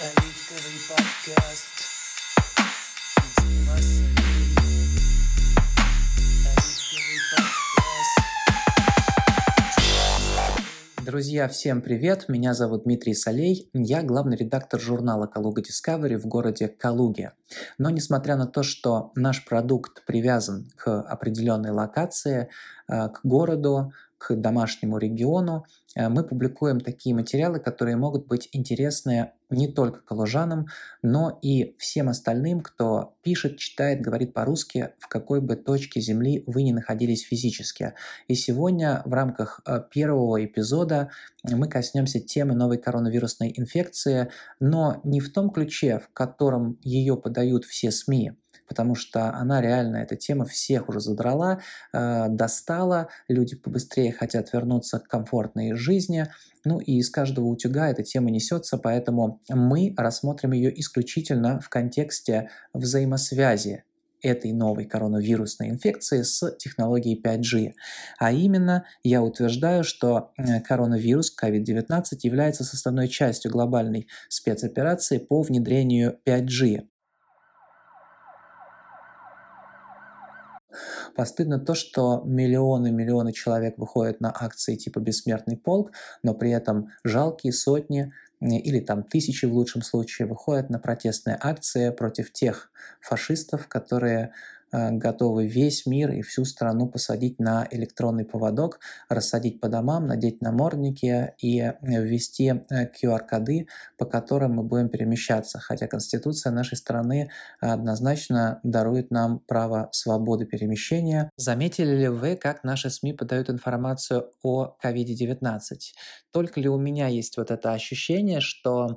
Оливковый подкаст. Друзья, всем привет! Меня зовут Дмитрий Солей. Я главный редактор журнала «Калуга Discovery в городе Калуге. Но несмотря на то, что наш продукт привязан к определенной локации, э, к городу, к домашнему региону, э, мы публикуем такие материалы, которые могут быть интересны не только калужанам, но и всем остальным, кто пишет, читает, говорит по-русски, в какой бы точке Земли вы ни находились физически. И сегодня в рамках э, первого эпизода мы коснемся темы новой коронавирусной инфекции, но не в том ключе, в котором ее подают все СМИ, потому что она реально, эта тема всех уже задрала, э, достала, люди побыстрее хотят вернуться к комфортной жизни, ну и из каждого утюга эта тема несется, поэтому мы рассмотрим ее исключительно в контексте взаимосвязи этой новой коронавирусной инфекции с технологией 5G. А именно, я утверждаю, что э, коронавирус COVID-19 является составной частью глобальной спецоперации по внедрению 5G. Постыдно то, что миллионы-миллионы человек выходят на акции типа «Бессмертный полк», но при этом жалкие сотни или там тысячи в лучшем случае выходят на протестные акции против тех фашистов, которые готовы весь мир и всю страну посадить на электронный поводок, рассадить по домам, надеть намордники и э, ввести QR-коды, э, по которым мы будем перемещаться. Хотя Конституция нашей страны однозначно дарует нам право свободы перемещения. Заметили ли вы, как наши СМИ подают информацию о COVID-19? Только ли у меня есть вот это ощущение, что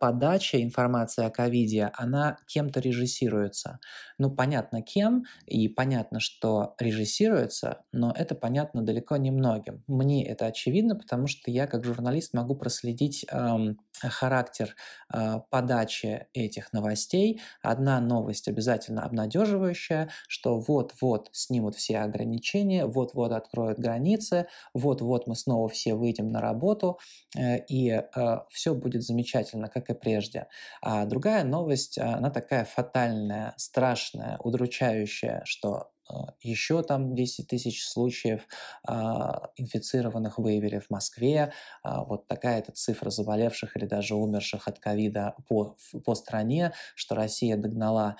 подача информации о ковиде, она кем-то режиссируется? Ну, понятно, кем, кем, и понятно, что режиссируется, но это понятно далеко не многим. Мне это очевидно, потому что я как журналист могу проследить эм, характер э, подачи этих новостей. Одна новость обязательно обнадеживающая, что вот-вот снимут все ограничения, вот-вот откроют границы, вот-вот мы снова все выйдем на работу, э, и э, все будет замечательно, как и прежде. А другая новость, она такая фатальная, страшная, удручающая, что а, еще там 10 тысяч случаев а, инфицированных выявили в Москве. А, вот такая-то цифра заболевших или даже умерших от ковида по, по стране, что Россия догнала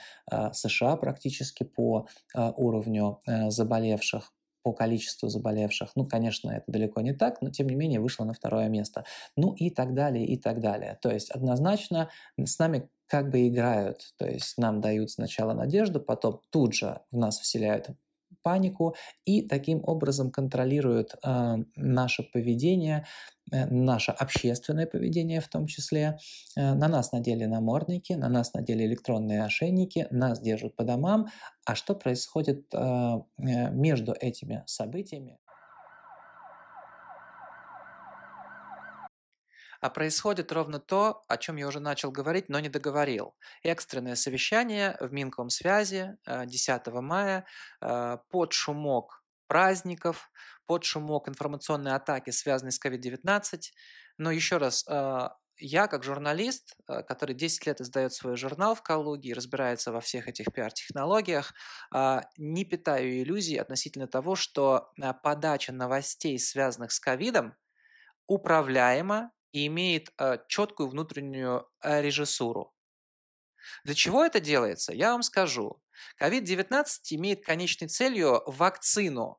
США практически по уровню э, заболевших по количеству заболевших. Ну, конечно, это далеко не так, но тем не менее вышло на второе место. Ну и так далее, и так далее. То есть однозначно с нами как бы играют. То есть нам дают сначала надежду, потом тут же в нас вселяют панику и таким образом контролируют э, наше поведение, э, наше общественное поведение в том числе. Э, на нас надели намордники, на нас надели электронные ошейники, нас держат по домам. А что происходит э, э между этими событиями? А происходит ровно то, о чем я уже начал говорить, но не договорил. Экстренное совещание в Минкомсвязи 10 э, мая э, под шумок праздников, под шумок информационной атаки, связанной с COVID-19. Но еще раз, э, я как журналист, который 10 лет издает свой журнал в Калуге и разбирается во всех этих пиар-технологиях, не питаю иллюзий относительно того, что подача новостей, связанных с ковидом, управляема и имеет э, четкую внутреннюю э, режиссуру. Для чего это делается? Я вам скажу. COVID-19 имеет конечной целью вакцину,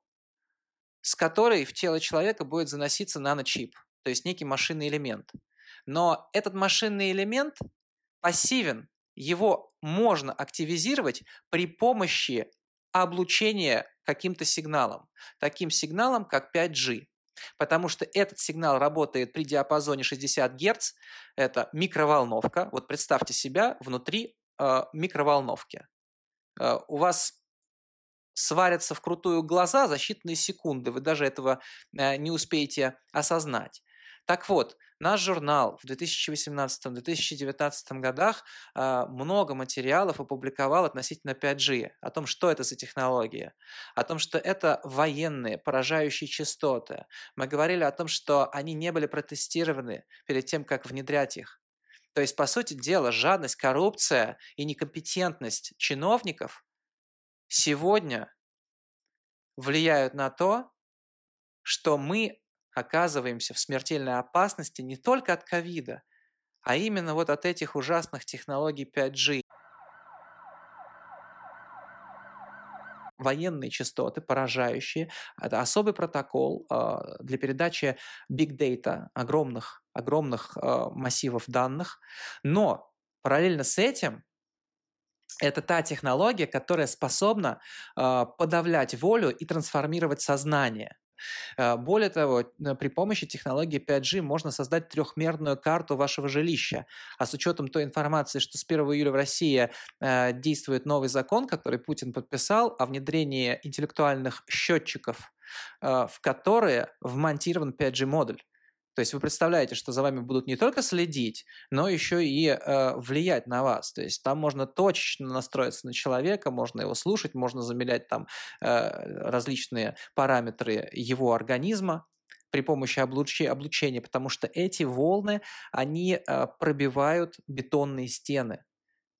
с которой в тело человека будет заноситься наночип, то есть некий машинный элемент. Но этот машинный элемент пассивен, его можно активизировать при помощи облучения каким-то сигналом, таким сигналом, как 5G. Потому что этот сигнал работает при диапазоне 60 Гц. Это микроволновка. Вот представьте себя внутри э, микроволновки. Э, у вас сварятся вкрутую глаза за считанные секунды. Вы даже этого э, не успеете осознать. Так вот, Наш журнал в 2018-2019 годах э, много материалов опубликовал относительно 5G, о том, что это за технология, о том, что это военные поражающие частоты. Мы говорили о том, что они не были протестированы перед тем, как внедрять их. То есть, по сути дела, жадность, коррупция и некомпетентность чиновников сегодня влияют на то, что мы оказываемся в смертельной опасности не только от ковида, а именно вот от этих ужасных технологий 5G. военные частоты, поражающие. Это особый протокол э, для передачи big data, огромных, огромных э, массивов данных. Но параллельно с этим это та технология, которая способна э, подавлять волю и трансформировать сознание. Э, более того, при помощи технологии 5G можно создать трехмерную карту вашего жилища. А с учетом той информации, что с 1 июля в России э, действует новый закон, который Путин подписал о внедрении интеллектуальных счетчиков, э, в которые вмонтирован 5G-модуль. То есть вы представляете, что за вами будут не только следить, но еще и э, влиять на вас. То есть там можно точечно настроиться на человека, можно его слушать, можно замерять там э, различные параметры его организма при помощи облучения, облучения, потому что эти волны, они э, пробивают бетонные стены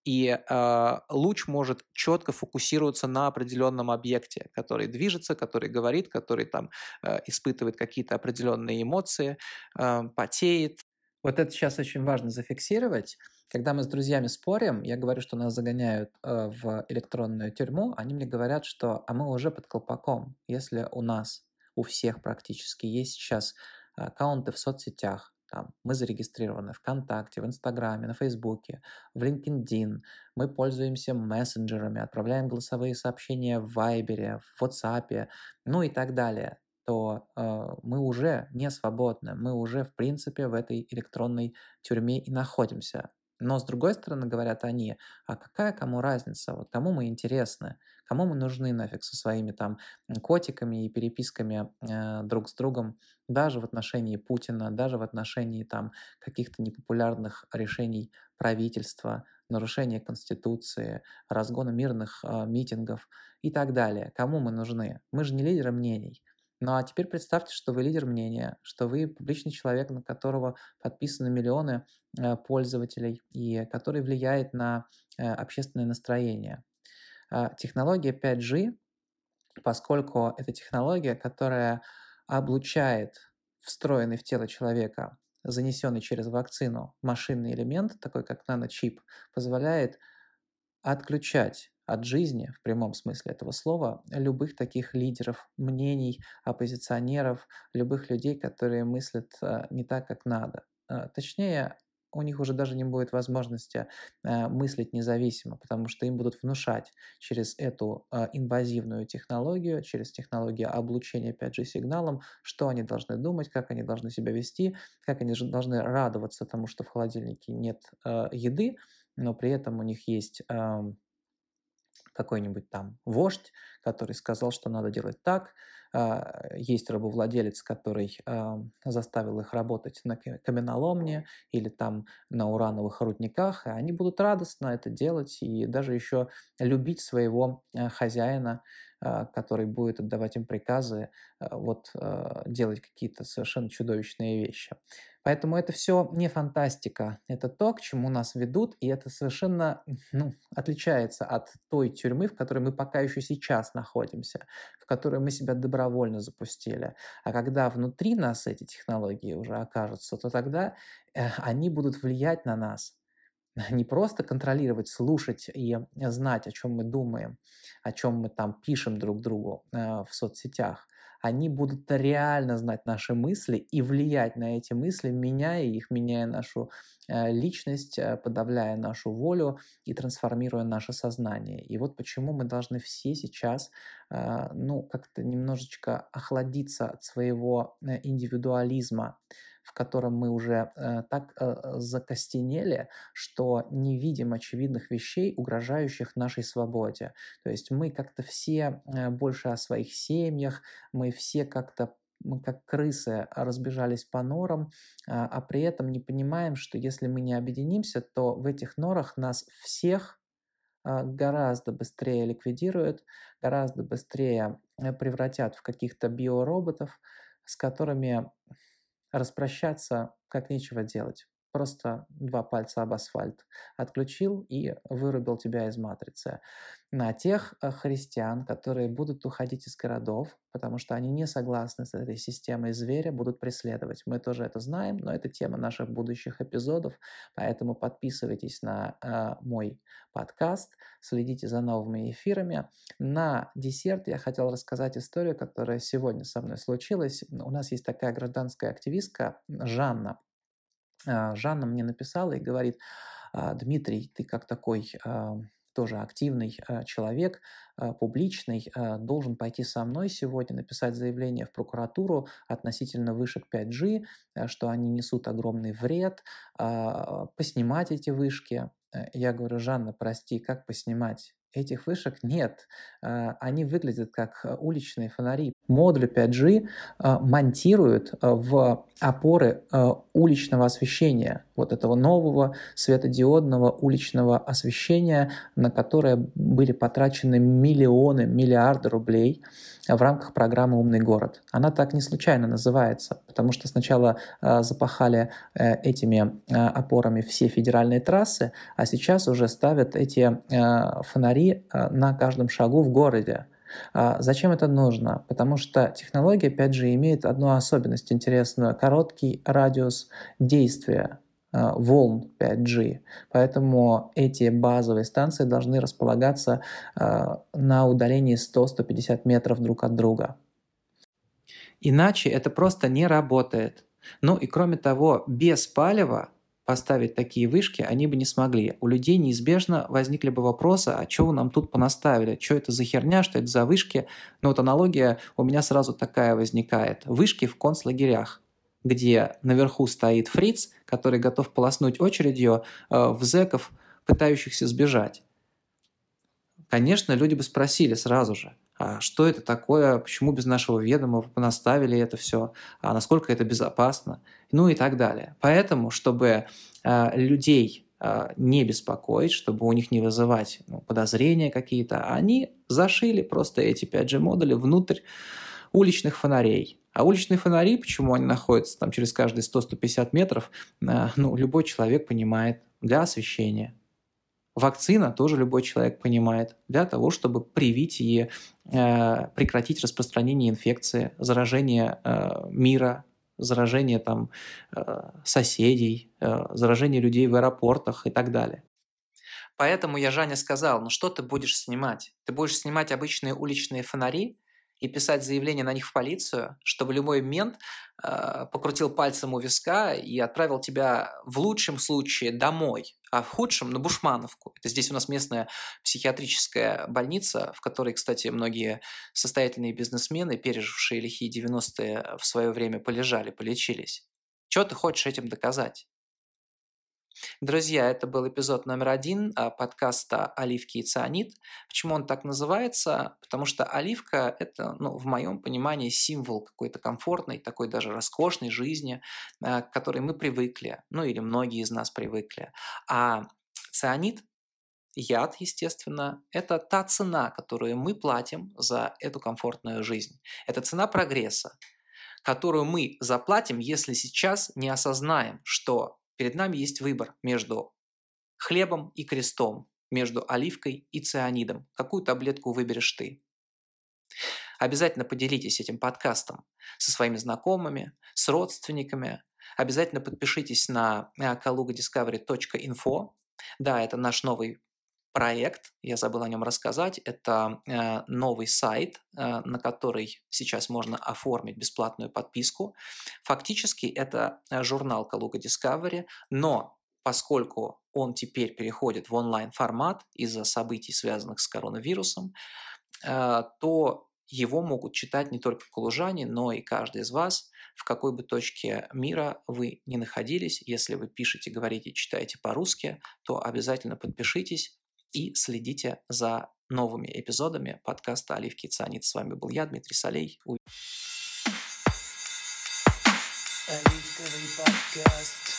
и э, луч может четко фокусироваться на определенном объекте, который движется, который говорит, который там э, испытывает какие-то определенные эмоции, э, потеет. Вот это сейчас очень важно зафиксировать. Когда мы с друзьями спорим, я говорю, что нас загоняют э, в электронную тюрьму, они мне говорят, что а мы уже под колпаком. Если у нас, у всех практически есть сейчас аккаунты в соцсетях, там, мы зарегистрированы ВКонтакте, в Инстаграме, на Фейсбуке, в LinkedIn. Мы пользуемся мессенджерами, отправляем голосовые сообщения в Вайбере, в WhatsApp, ну и так далее то э, мы уже не свободны, мы уже в принципе в этой электронной тюрьме и находимся. Но с другой стороны говорят они, а какая кому разница, вот кому мы интересны, кому мы нужны нафиг со своими там котиками и переписками э, друг с другом, даже в отношении Путина, даже в отношении там каких-то непопулярных решений правительства, нарушения Конституции, разгона мирных э, митингов и так далее. Кому мы нужны? Мы же не лидеры мнений. Ну а теперь представьте, что вы лидер мнения, что вы публичный человек, на которого подписаны миллионы э, пользователей и который влияет на э, общественное настроение. А, технология 5G, поскольку это технология, которая облучает встроенный в тело человека, занесенный через вакцину машинный элемент, такой как наночип, позволяет отключать от жизни, в прямом смысле этого слова, любых таких лидеров мнений, оппозиционеров, любых людей, которые мыслят э, не так, как надо. Э, точнее, у них уже даже не будет возможности э, мыслить независимо, потому что им будут внушать через эту инвазивную технологию, через технологию облучения 5G-сигналом, что они должны думать, как они должны себя вести, как они должны радоваться тому, что в холодильнике нет еды, но при этом у них есть какой-нибудь там вождь, который сказал, что надо делать так, а, есть рабовладелец, который заставил их работать на каменоломне или там на урановых рудниках, и они будут радостно это делать и даже еще любить своего э, хозяина, а, который будет отдавать им приказы, а, вот делать какие-то совершенно чудовищные вещи. Поэтому это все не фантастика, это то, к чему нас ведут, и это совершенно ну, отличается от той тюрьмы, в которой мы пока еще сейчас находимся, в которой мы себя добровольно запустили. А когда внутри нас эти технологии уже окажутся, то тогда э, они будут влиять на нас, не просто контролировать, слушать и знать, о чем мы думаем, о чем мы там пишем друг другу э, в соцсетях, они будут реально знать наши мысли и влиять на эти мысли, меняя их, меняя нашу э, личность, э, подавляя нашу волю и трансформируя наше сознание. И вот почему мы должны все сейчас, ну, как-то немножечко охладиться от своего индивидуализма, в котором мы уже э, так э, закостенели, что не видим очевидных вещей, угрожающих нашей свободе. То есть мы как-то все э, больше о своих семьях, мы все как-то мы как крысы разбежались по норам, а, а при этом не понимаем, что если мы не объединимся, то в этих норах нас всех а, гораздо быстрее ликвидируют, гораздо быстрее э, превратят в каких-то биороботов, с которыми распрощаться как нечего делать. Просто два пальца об асфальт отключил и вырубил тебя из матрицы. На тех э, христиан, которые будут уходить из городов, потому что они не согласны с этой системой зверя, будут преследовать. Мы тоже это знаем, но это тема наших будущих эпизодов, поэтому подписывайтесь на э, мой подкаст, следите за новыми эфирами. На десерт я хотел рассказать историю, которая сегодня со мной случилась. У нас есть такая гражданская активистка Жанна. Э, Жанна мне написала и говорит, «А, Дмитрий, ты как такой тоже активный э, человек, э, публичный, э, должен пойти со мной сегодня, написать заявление в прокуратуру относительно вышек 5G, что они несут огромный вред, поснимать эти вышки. Я говорю, Жанна, прости, как поснимать? Этих вышек нет. Они выглядят как уличные фонари. Модуль 5G монтируют в опоры уличного освещения, вот этого нового светодиодного уличного освещения, на которое были потрачены миллионы, миллиарды рублей в рамках программы «Умный город». Она так не случайно называется, потому что сначала э, запахали э, этими э, опорами все федеральные трассы, а сейчас уже ставят эти э, фонари э, на каждом шагу в городе. А зачем это нужно? Потому что технология 5G имеет одну особенность интересную – короткий радиус действия а, волн 5G. Поэтому эти базовые станции должны располагаться а, на удалении 100-150 метров друг от друга. Иначе это просто не работает. Ну и кроме того, без палева поставить такие вышки они бы не смогли. У людей неизбежно возникли бы вопросы, а вы нам тут понаставили? Что это за херня, что это за вышки? Ну вот аналогия у меня сразу такая возникает. Вышки в концлагерях где наверху стоит фриц, который готов полоснуть очередью э, в зеков, пытающихся сбежать. Конечно, люди бы спросили сразу же, а что это такое, почему без нашего ведома понаставили это все, а насколько это безопасно, ну и так далее. Поэтому, чтобы э, людей э, не беспокоить, чтобы у них не вызывать ну, подозрения какие-то, они зашили просто эти 5G-модули внутрь уличных фонарей. А уличные фонари, почему они находятся там через каждые 100-150 метров, э, ну, любой человек понимает, для освещения. Вакцина тоже любой человек понимает для того, чтобы привить и э, прекратить распространение инфекции, заражение э, мира, заражение там, э, соседей, э, заражение людей в аэропортах и так далее. Поэтому я Жаня сказал, ну что ты будешь снимать? Ты будешь снимать обычные уличные фонари, и писать заявление на них в полицию, чтобы любой мент э, покрутил пальцем у виска и отправил тебя в лучшем случае домой, а в худшем на Бушмановку. Это здесь у нас местная психиатрическая больница, в которой, кстати, многие состоятельные бизнесмены, пережившие лихие 90-е, в свое время полежали, полечились. Что ты хочешь этим доказать? Друзья, это был эпизод номер один а, подкаста «Оливки и цианид». Почему он так называется? Потому что оливка – это, ну, в моем понимании, символ какой-то комфортной, такой даже роскошной жизни, а, к которой мы привыкли, ну или многие из нас привыкли. А цианид Яд, естественно, это та цена, которую мы платим за эту комфортную жизнь. Это цена прогресса, которую мы заплатим, если сейчас не осознаем, что Перед нами есть выбор между хлебом и крестом, между оливкой и цианидом. Какую таблетку выберешь ты? Обязательно поделитесь этим подкастом со своими знакомыми, с родственниками. Обязательно подпишитесь на kalugadiscovery.info. Да, это наш новый проект, я забыл о нем рассказать, это э, новый сайт, э, на который сейчас можно оформить бесплатную подписку. Фактически это э, журнал Калуга Discovery, но поскольку он теперь переходит в онлайн-формат из-за событий, связанных с коронавирусом, то его могут читать не только калужане, но и каждый из вас, в какой бы точке мира вы ни находились. Если вы пишете, говорите, читаете по-русски, то обязательно подпишитесь и следите за новыми эпизодами подкаста «Оливки и цианид». С вами был я, Дмитрий Солей. Оливковый подкаст.